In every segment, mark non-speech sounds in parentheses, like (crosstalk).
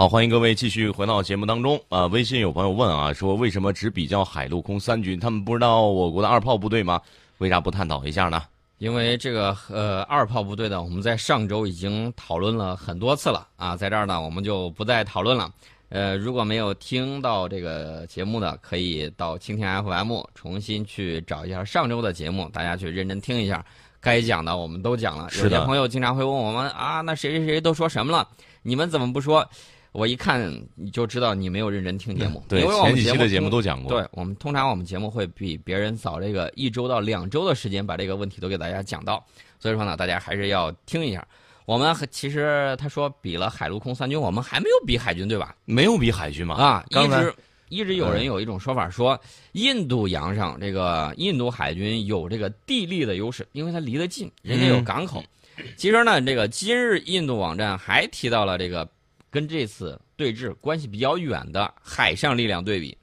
好，欢迎各位继续回到节目当中啊！微信有朋友问啊，说为什么只比较海陆空三军？他们不知道我国的二炮部队吗？为啥不探讨一下呢？因为这个呃二炮部队呢，我们在上周已经讨论了很多次了啊，在这儿呢我们就不再讨论了。呃，如果没有听到这个节目的，可以到蜻蜓 FM 重新去找一下上周的节目，大家去认真听一下。该讲的我们都讲了。有些朋友经常会问我们啊，那谁谁谁都说什么了？你们怎么不说？我一看你就知道你没有认真听节目。(laughs) 对，前几期的节目都讲过。对我们通常我们节目会比别人早这个一周到两周的时间把这个问题都给大家讲到，所以说呢，大家还是要听一下。我们其实他说比了海陆空三军，我们还没有比海军对吧？没有比海军嘛？啊，一直一直有人有一种说法说，印度洋上这个印度海军有这个地利的优势，因为它离得近，人家有港口。其实呢，这个今日印度网站还提到了这个。跟这次对峙关系比较远的海上力量对比，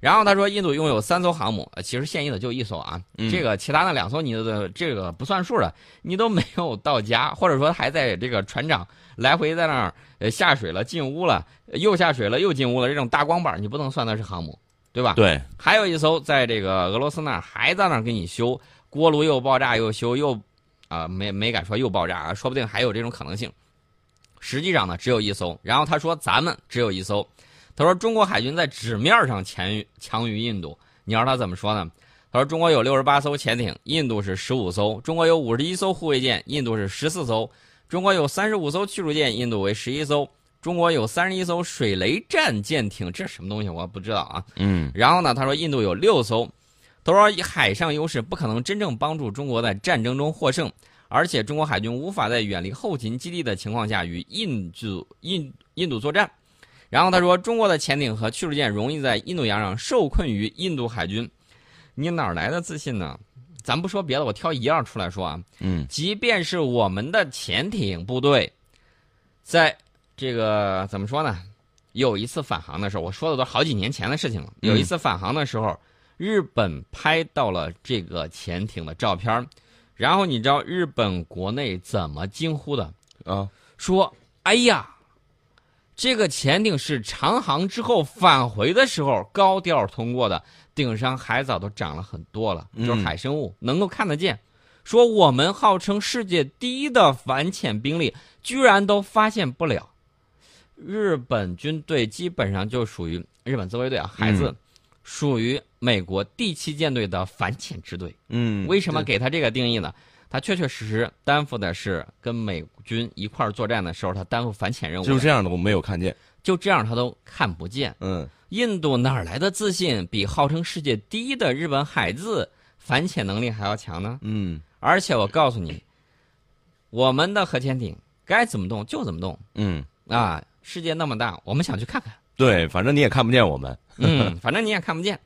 然后他说，印度拥有三艘航母，其实现役的就一艘啊，这个其他的两艘你的这个不算数的，你都没有到家，或者说还在这个船长来回在那儿呃下水了进屋了，又下水了又进屋了，这种大光板你不能算它是航母，对吧？对。还有一艘在这个俄罗斯那儿还在那儿给你修锅炉又爆炸又修又啊没没敢说又爆炸啊，说不定还有这种可能性。实际上呢，只有一艘。然后他说：“咱们只有一艘。”他说：“中国海军在纸面上强于强于印度。”你让他怎么说呢？他说：“中国有六十八艘潜艇，印度是十五艘；中国有五十一艘护卫舰，印度是十四艘；中国有三十五艘驱逐舰，印度为十一艘；中国有三十一艘水雷战舰艇，这什么东西？我不知道啊。”嗯。然后呢，他说：“印度有六艘。”他说：“以海上优势不可能真正帮助中国在战争中获胜。”而且中国海军无法在远离后勤基地的情况下与印度印印度作战。然后他说，中国的潜艇和驱逐舰容易在印度洋上受困于印度海军。你哪来的自信呢？咱不说别的，我挑一样出来说啊。嗯。即便是我们的潜艇部队，在这个怎么说呢？有一次返航的时候，我说的都好几年前的事情了。有一次返航的时候，日本拍到了这个潜艇的照片。然后你知道日本国内怎么惊呼的啊？说：“哎呀，这个潜艇是长航之后返回的时候高调通过的，顶上海藻都长了很多了，就是海生物能够看得见。说我们号称世界第一的反潜兵力，居然都发现不了。日本军队基本上就属于日本自卫队啊，孩子。”属于美国第七舰队的反潜支队。嗯，为什么给他这个定义呢？他确确实实担负的是跟美军一块儿作战的时候，他担负反潜任务。就这样的，我没有看见。就这样，他都看不见。嗯，印度哪来的自信，比号称世界第一的日本海自反潜能力还要强呢？嗯，而且我告诉你，我们的核潜艇该怎么动就怎么动。嗯，啊，世界那么大，我们想去看看。对，反正你也看不见我们。(laughs) 嗯，反正你也看不见，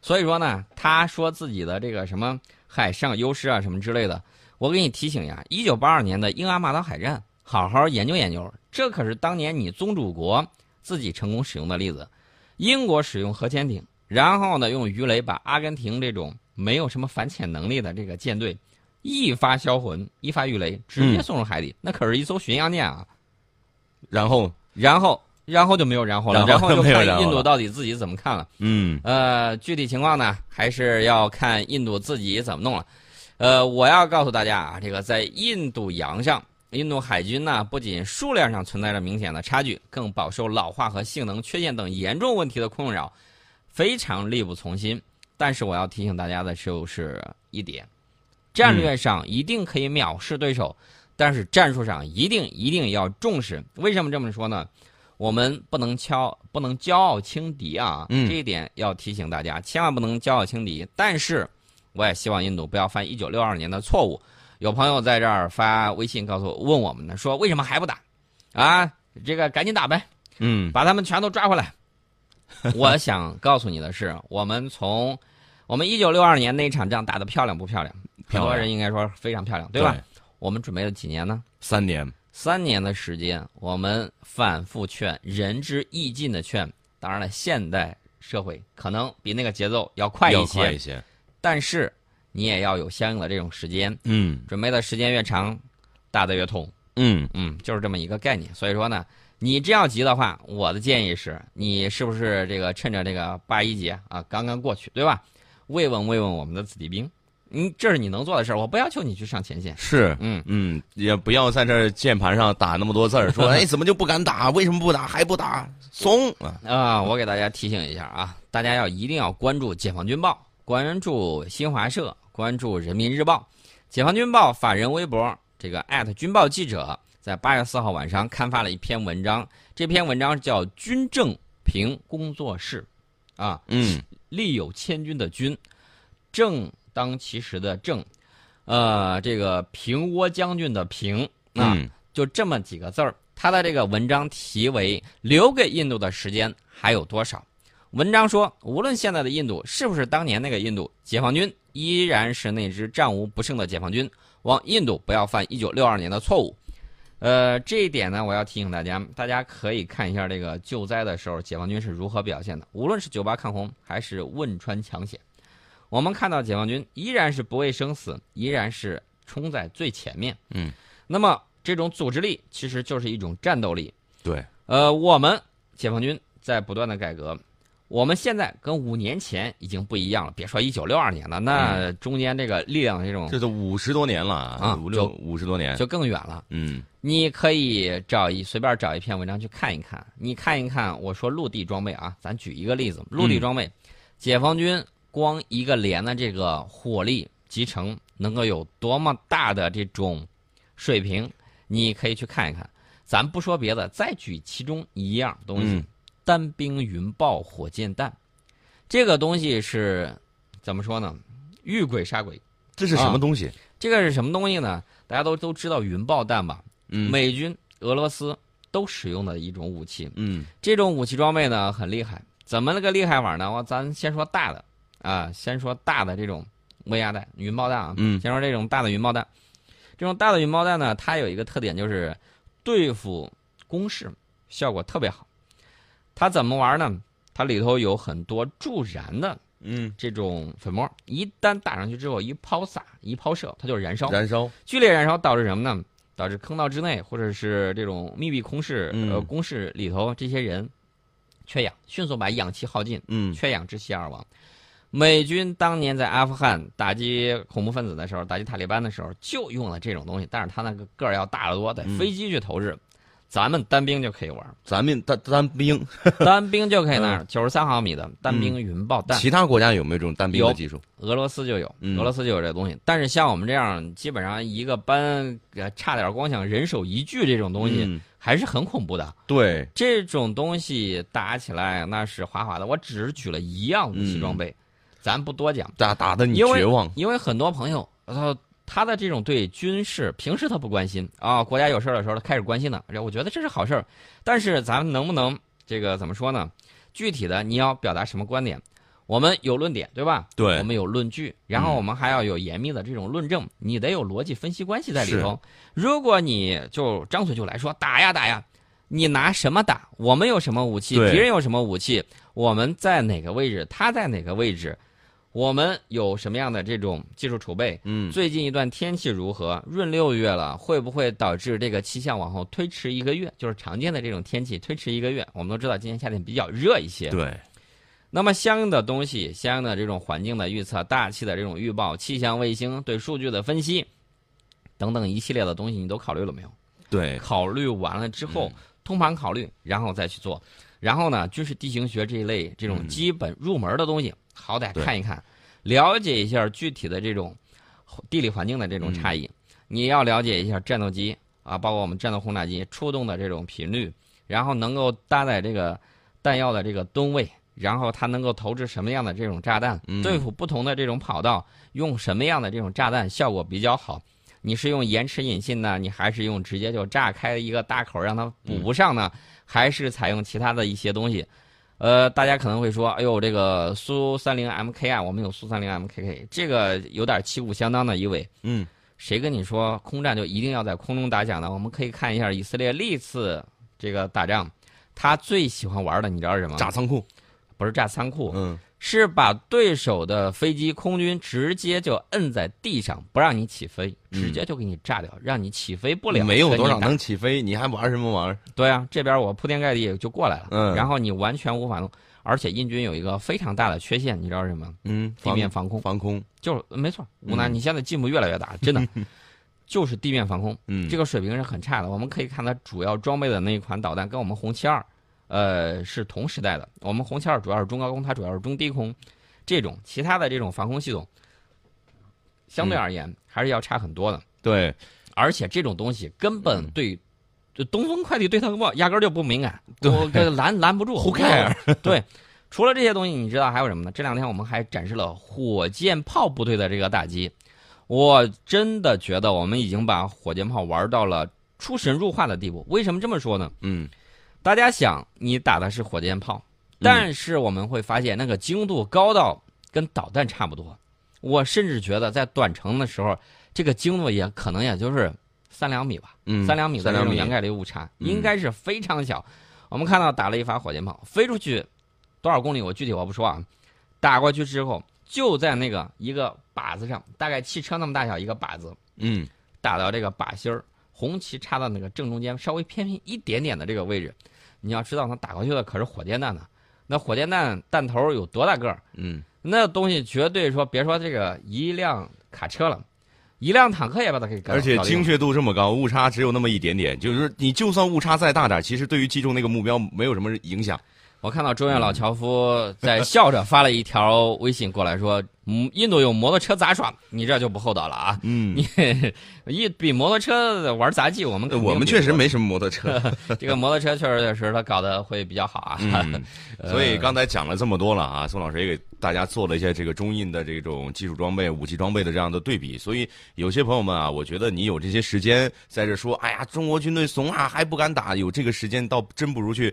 所以说呢，他说自己的这个什么海上优势啊，什么之类的，我给你提醒呀，一九八二年的英阿马岛海战，好好研究研究，这可是当年你宗主国自己成功使用的例子。英国使用核潜艇，然后呢，用鱼雷把阿根廷这种没有什么反潜能力的这个舰队一发销魂，一发鱼雷直接送入海底，那可是一艘巡洋舰啊。然后，然后。然后就没有然后了，然后就看印度到底自己怎么看了。嗯，呃，具体情况呢，还是要看印度自己怎么弄了。呃，我要告诉大家啊，这个在印度洋上，印度海军呢，不仅数量上存在着明显的差距，更饱受老化和性能缺陷等严重问题的困扰，非常力不从心。但是我要提醒大家的就是一点：战略上一定可以藐视对手，但是战术上一定一定要重视。为什么这么说呢？我们不能骄不能骄傲轻敌啊！这一点要提醒大家，千万不能骄傲轻敌。但是，我也希望印度不要犯一九六二年的错误。有朋友在这儿发微信告诉我，问我们呢，说为什么还不打？啊，这个赶紧打呗！嗯，把他们全都抓回来。(laughs) 我想告诉你的是，我们从我们一九六二年那场仗打得漂亮不漂亮？很多人应该说非常漂亮，对吧？我们准备了几年呢？三年。三年的时间，我们反复劝，仁至义尽的劝。当然了，现代社会可能比那个节奏要快一些，快一些。但是你也要有相应的这种时间。嗯，准备的时间越长，打的越痛。嗯嗯，就是这么一个概念。所以说呢，你真要急的话，我的建议是你是不是这个趁着这个八一节啊刚刚过去，对吧？慰问慰问我们的子弟兵，嗯，这是你能做的事儿。我不要求你去上前线，是，嗯嗯，也不要在这键盘上打那么多字儿，说 (laughs) 哎怎么就不敢打？为什么不打？还不打？怂啊！啊，我给大家提醒一下啊，大家要一定要关注《解放军报》，关注新华社，关注人民日报。解放军报法人微博这个艾特军报记者在八月四号晚上刊发了一篇文章，这篇文章叫《军政评工作室》，啊，嗯，力有千钧的钧，正当其时的正，呃，这个平倭将军的平啊，嗯就这么几个字儿。他的这个文章题为“留给印度的时间还有多少”。文章说，无论现在的印度是不是当年那个印度，解放军依然是那支战无不胜的解放军。望印度不要犯一九六二年的错误。呃，这一点呢，我要提醒大家，大家可以看一下这个救灾的时候，解放军是如何表现的。无论是九八抗洪还是汶川抢险，我们看到解放军依然是不畏生死，依然是冲在最前面。嗯，那么这种组织力其实就是一种战斗力。对，呃，我们解放军在不断的改革，我们现在跟五年前已经不一样了。别说一九六二年了，那中间这个力量这种这都五十多年了啊五六五十多年，就更远了。嗯你可以找一随便找一篇文章去看一看，你看一看。我说陆地装备啊，咱举一个例子，陆地装备，解放军光一个连的这个火力集成能够有多么大的这种水平，你可以去看一看。咱不说别的，再举其中一样东西，嗯单兵云豹火箭弹，这个东西是怎么说呢？遇鬼杀鬼。这是什么东西？这个是什么东西呢？大家都都知道云爆弹吧？嗯美军、俄罗斯都使用的一种武器。嗯这种武器装备呢很厉害，怎么那个厉害法呢？我咱先说大的啊，先说大的这种威压弹、云爆弹啊。嗯先说这种大的云爆弹，这种大的云爆弹呢，它有一个特点就是对付攻势效果特别好。它怎么玩呢？它里头有很多助燃的嗯，这种粉末，一旦打上去之后，一抛洒、一抛射，它就燃烧。燃烧，剧烈燃烧导致什么呢？导致坑道之内或者是这种密闭空室、嗯呃工室里头这些人缺氧，迅速把氧气耗尽，嗯缺氧窒息而亡。美军当年在阿富汗打击恐怖分子的时候，打击塔利班的时候，就用了这种东西，但是他那个个儿要大得多，得嗯飞机去投掷。咱们单兵就可以玩，咱们单单兵，单兵就可以拿九十三毫米的单兵云爆弹。其他国家有没有这种单兵的技术？俄罗斯就有，嗯俄罗斯就有这个东西。但是像我们这样，基本上一个班呃差点光想人手一具这种东西，嗯还是很恐怖的。对，这种东西打起来那是哗哗的。我只是举了一样武器装备，咱不多讲，打打的你绝望。因为很多朋友他他的这种对军事平时他不关心啊，国家有事儿的时候他开始关心了。我觉得这是好事儿，但是咱们能不能这个怎么说呢？具体的你要表达什么观点？我们有论点，对吧？对我们有论据，然后我们还要有严密的这种论证，你得有逻辑分析关系在里头。如果你就张嘴就来说打呀打呀，你拿什么打？我们有什么武器？敌人有什么武器？我们在哪个位置？他在哪个位置？我们有什么样的这种技术储备？嗯，最近一段天气如何？闰六月了，会不会导致这个气象往后推迟一个月？就是常见的这种天气推迟一个月。我们都知道今年夏天比较热一些，对，那么相应的东西，相应的这种环境的预测、大气的这种预报、气象卫星对数据的分析等等一系列的东西，你都考虑了没有？对，考虑完了之后，嗯通盘考虑，然后再去做。然后呢，军事地形学这一类这种嗯基本入门的东西，好歹看一看，了解一下具体的这种地理环境的这种差异。你要了解一下战斗机啊，包括我们战斗轰炸机出动的这种频率，然后能够搭载这个弹药的这个吨位，然后它能够投掷什么样的这种炸弹，嗯对付不同的这种跑道，用什么样的这种炸弹效果比较好。你是用延迟引信呢，你还是用直接就炸开一个大口让它补不上呢？还是采用其他的一些东西？呃，大家可能会说，哎呦，这个苏三零 MK 啊，我们有苏三零 MKK，这个有点旗鼓相当的意味。嗯，谁跟你说空战就一定要在空中打响呢？我们可以看一下以色列历次这个打仗，他最喜欢玩的，你知道是什么？炸仓库，不是炸仓库，嗯，是把对手的飞机空军直接就摁在地上，不让你起飞，嗯直接就给你炸掉，让你起飞不了。没有多少能起飞，你还玩什么玩？对啊，这边我铺天盖地就过来了，嗯然后你完全无法弄。而且印军有一个非常大的缺陷，你知道是什么？嗯，地面防空，防空，就是没错。吴楠，嗯你现在进步越来越大，真的，(laughs) 就是地面防空。嗯，这个水平是很差的。我们可以看它主要装备的那一款导弹，跟我们红旗二，呃，是同时代的。我们红旗二主要是中高空，它主要是中低空。这种其他的这种防空系统，相对而言、还是要差很多的。对，而且这种东西根本对，就东风快递对它不压根儿就不敏感，对我拦拦不住。(laughs) Who care？对，除了这些东西，你知道还有什么呢？这两天我们还展示了火箭炮部队的这个打击。我真的觉得我们已经把火箭炮玩到了出神入化的地步。为什么这么说呢？嗯，大家想，你打的是火箭炮，但是我们会发现那个精度高到跟导弹差不多。我甚至觉得在短程的时候，这个精度也可能也就是三两米吧，嗯，三两米的三两米这种掩盖率误差，嗯应该是非常小。我们看到打了一发火箭炮，飞出去多少公里，我具体我不说啊。打过去之后，就在那个一个靶子上，大概汽车那么大小一个靶子，嗯，打到这个靶心儿，红旗插到那个正中间，稍微偏偏一点点的这个位置。你要知道，他打过去的可是火箭弹呢。那火箭弹弹头有多大个儿？嗯，那东西绝对说，别说这个一辆卡车了，一辆坦克也把它给搞而且精确度这么高，误差只有那么一点点，就是你就算误差再大点，其实对于击中那个目标没有什么影响。我看到中院老樵夫在 (laughs) 笑着发了一条微信过来说：“嗯，印度有摩托车杂耍，你这就不厚道了啊！嗯，(laughs) 你一比摩托车玩杂技，我们我们确实没什么摩托车。(laughs) 这个摩托车确实确实他搞得会比较好啊。所以刚才讲了这么多了啊，宋老师也给大家做了一些这个中印的这种技术装备、武器装备的这样的对比。所以有些朋友们啊，我觉得你有这些时间在这说，哎呀，中国军队怂啊，还不敢打，有这个时间倒真不如去。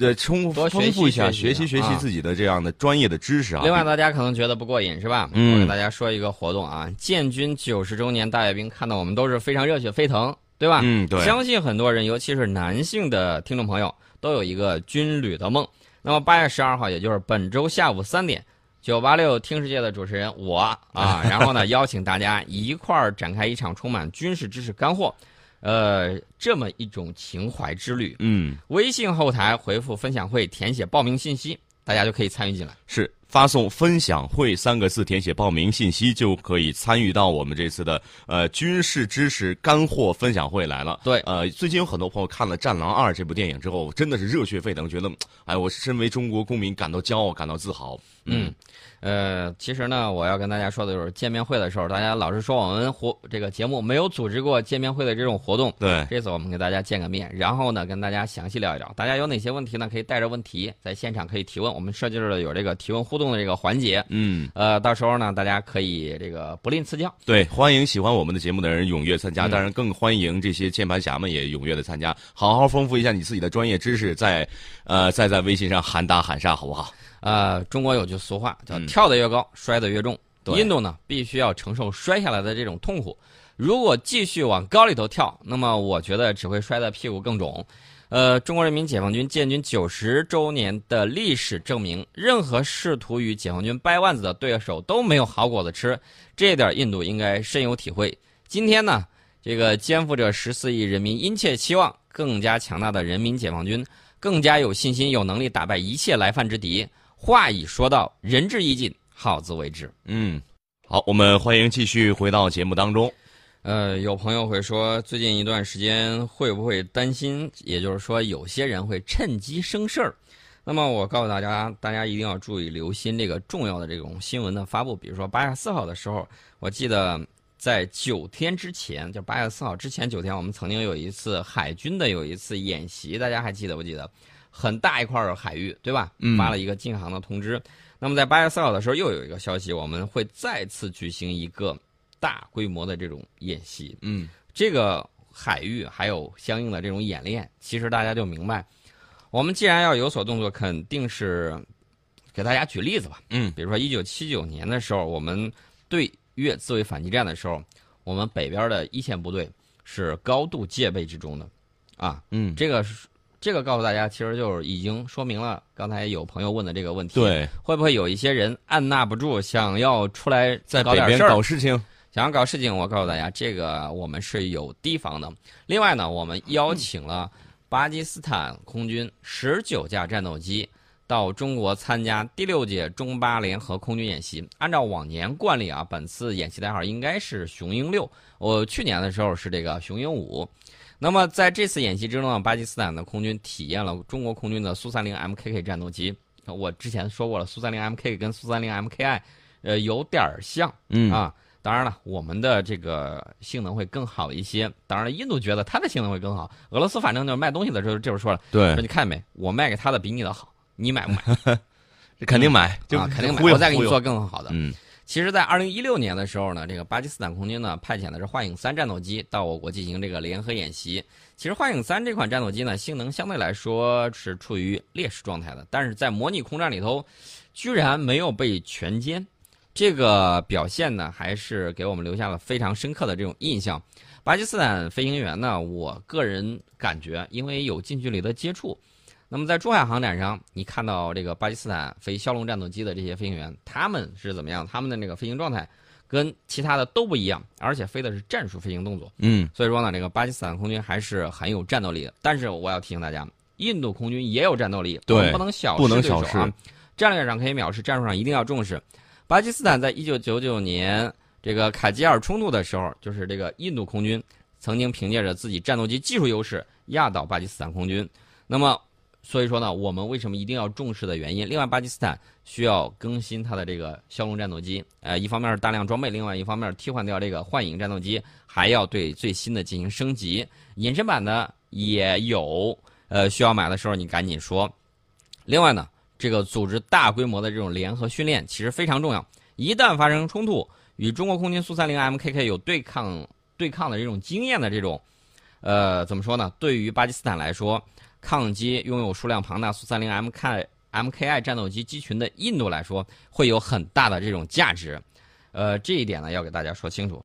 呃，充多丰富一下，学习学习自己的这样的专业的知识啊。另外，大家可能觉得不过瘾是吧？嗯我给大家说一个活动啊，建军九十周年大阅兵，看到我们都是非常热血沸腾，对吧？嗯，对，相信很多人，尤其是男性的听众朋友，都有一个军旅的梦。那么八月十二号，也就是本周下午三点，九八六听世界的主持人我啊，(laughs) 然后呢邀请大家一块儿展开一场充满军事知识干货，呃，这么一种情怀之旅。嗯，微信后台回复“分享会”，填写报名信息，大家就可以参与进来。是发送“分享会”三个字，填写报名信息就可以参与到我们这次的呃军事知识干货分享会来了。对呃，最近有很多朋友看了《战狼二》这部电影之后，真的是热血沸腾，觉得 (tsk) 哎，我身为中国公民感到骄傲，感到自豪。嗯，呃，其实呢，我要跟大家说的就是见面会的时候，大家老是说我们活这个节目没有组织过见面会的这种活动。对，这次我们给大家见个面，然后呢，跟大家详细聊一聊。大家有哪些问题呢？可以带着问题在现场可以提问。我们设计了有这个提问互动的这个环节。嗯，呃，到时候呢，大家可以这个不吝赐教。对，欢迎喜欢我们的节目的人踊跃参加，嗯当然更欢迎这些键盘侠们也踊跃的参加，好好丰富一下你自己的专业知识，在呃再在微信上喊打喊杀，好不好？呃，中国有句俗话叫嗯“跳得越高，摔得越重”。印度呢，必须要承受摔下来的这种痛苦。如果继续往高里头跳，那么我觉得只会摔得屁股更肿。呃，中国人民解放军建军九十周年的历史证明，任何试图与解放军掰腕子的对手都没有好果子吃，这点印度应该深有体会。今天呢，这个肩负着十四亿人民殷切期望、更加强大的人民解放军，更加有信心、有能力打败一切来犯之敌。话已说到，仁至义尽，好自为之。嗯，好，我们欢迎继续回到节目当中。呃，有朋友会说，最近一段时间会不会担心？也就是说，有些人会趁机生事儿。那么，我告诉大家，大家一定要注意留心这个重要的这种新闻的发布。比如说，八月四号的时候，我记得在九天之前，就八月四号之前九天，我们曾经有一次海军的有一次演习，大家还记得不记得？很大一块儿海域，对吧？嗯发了一个禁航的通知。那么在八月四号的时候，又有一个消息，我们会再次举行一个大规模的这种演习。嗯这个海域还有相应的这种演练，其实大家就明白，我们既然要有所动作，肯定是给大家举例子吧。嗯比如说一九七九年的时候，我们对越自卫反击战的时候，我们北边的一线部队是高度戒备之中的，啊，嗯这个是这个告诉大家，其实就是已经说明了刚才有朋友问的这个问题。对，会不会有一些人按捺不住，想要出来在北边搞点事儿？搞事情，想要搞事情，我告诉大家，这个我们是有提防的。另外呢，我们邀请了巴基斯坦空军十九架战斗机到中国参加第六届中巴联合空军演习。按照往年惯例啊，本次演习代号应该是雄鹰六，我去年的时候是这个雄鹰五。那么在这次演习之中呢，巴基斯坦的空军体验了中国空军的苏三零 MKK 战斗机。我之前说过了，苏三零 MK 跟苏三零 MKI，呃，有点儿像。嗯啊，当然了，我们的这个性能会更好一些。当然了，印度觉得它的性能会更好。俄罗斯反正就是卖东西的时候就是说了，对说，你看没，我卖给他的比你的好，你买不买？这 (laughs) 肯定买，就啊，肯定买，我再给你做更好的。嗯其实，在二零一六年的时候呢，这个巴基斯坦空军呢派遣的是幻影三战斗机到我国进行这个联合演习。其实，幻影三这款战斗机呢，性能相对来说是处于劣势状态的，但是在模拟空战里头，居然没有被全歼，这个表现呢，还是给我们留下了非常深刻的这种印象。巴基斯坦飞行员呢，我个人感觉，因为有近距离的接触。那么在珠海航展上，你看到这个巴基斯坦飞枭龙战斗机的这些飞行员，他们是怎么样？他们的那个飞行状态跟其他的都不一样，而且飞的是战术飞行动作。嗯，所以说呢，这个巴基斯坦空军还是很有战斗力的。但是我要提醒大家，印度空军也有战斗力，对不能小视对手啊视。战略上可以藐视，战术上一定要重视。巴基斯坦在一九九九年这个卡吉尔冲突的时候，就是这个印度空军曾经凭借着自己战斗机技术优势压倒巴基斯坦空军。那么，所以说呢，我们为什么一定要重视的原因？另外，巴基斯坦需要更新它的这个枭龙战斗机，呃，一方面是大量装备，另外一方面替换掉这个幻影战斗机，还要对最新的进行升级。隐身版的也有，呃，需要买的时候你赶紧说。另外呢，这个组织大规模的这种联合训练其实非常重要。一旦发生冲突，与中国空军苏三零 MKK 有对抗对抗的这种经验的这种，呃，怎么说呢？对于巴基斯坦来说，抗击拥有数量庞大苏三零 MK MKI 战斗机机群的印度来说，会有很大的这种价值。呃，这一点呢，要给大家说清楚。